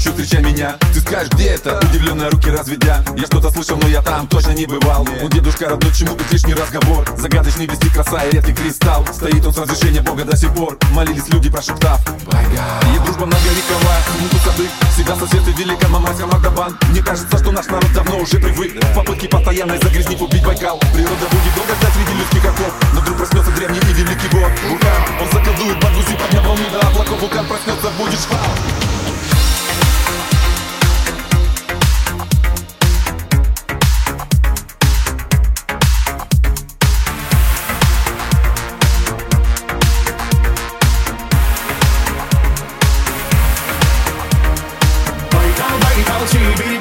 лечу, встречай меня. Ты скажешь, где это? Удивленные руки разведя. Я что-то слышал, но я там точно не бывал. У дедушка родной, чему тут лишний разговор? Загадочный вести краса и редкий кристалл. Стоит он с разрешения Бога до сих пор. Молились люди, прошептав. И дружба многовековая, муку сады Всегда сосед и велика мамайская Магдабан Мне кажется, что наш народ давно уже привык. В попытке постоянной загрязнить, убить Байкал. Природа будет долго ждать среди людских оков. Но вдруг проснется древний и великий бог Вулкан, он заколдует Баргузи, подняв волну до облаков. Вулкан проснется, будет шквал Байкал, Байкал, Сибирь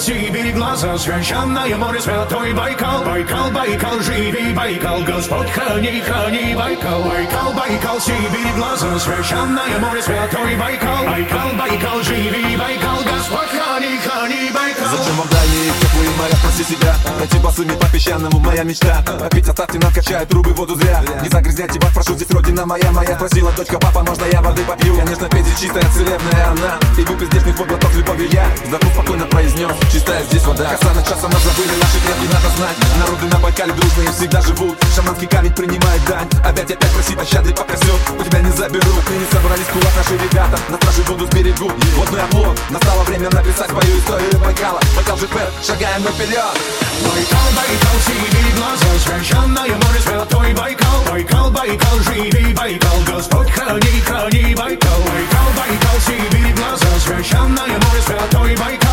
Сибирь, глаза, священное море, святой Байкал. Байкал, Байкал, живи, Байкал, Господь, храни, храни, Байкал. Байкал, Байкал, Сибирь, глаза, священное море, святой Байкал. Байкал, Байкал, живи, Байкал, Господь, храни, храни, Байкал. Зачем вам дальние теплые моря, спроси себя. Пройти босыми по песчаному, моя мечта. Попить оставьте, накачают трубы, воду зря. Не загрязняйте бак, прошу, здесь родина моя Моя спросила дочка, папа, можно я воды попью? Конечно, Петя чистая, целебная она. И выпил здешний вот глоток любовью я. Вздохнув спокойно произнес, чистая здесь вода. Касана часа нас забыли, наши предки надо знать. Народы на Байкале дружные всегда живут. Шаманский камень принимает дань. Опять опять просить пощады, пока все у тебя не заберут Ныне собрались в кулак наши ребята. На страже будут сберегут Водный оплот, настало время написать свою историю Байкала. Байкал ЖП, шагаем мы Байкал, Байкал, Сибирь, глаза, священное море, святой Байкал. Байкал, Байкал, живи, Байкал, Господь, храни, храни, Байкал. Байкал, Байкал, Сибирь, глаза, священное море, святой. Байкал,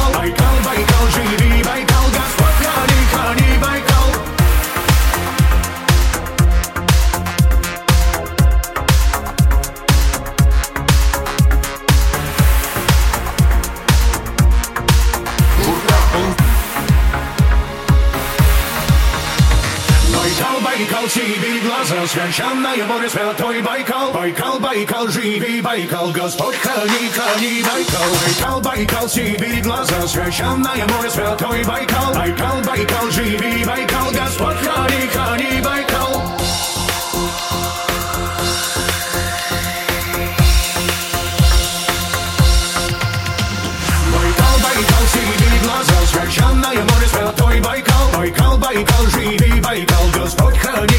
Сибирь, глаза, священное море, святой Байкал. Байкал, Байкал, живи, Байкал, Господь, храни, храни, Байкал. Байкал, Байкал, Сибирь, глаза, священное море, святой Байкал. Байкал, Байкал, живи, Байкал, Господь, храни, храни, Байкал. Байкал, Байкал, Сибирь, глаза, священное море, святой Байкал. Байкал, Байкал, живи, Байкал, Господь, храни, храни,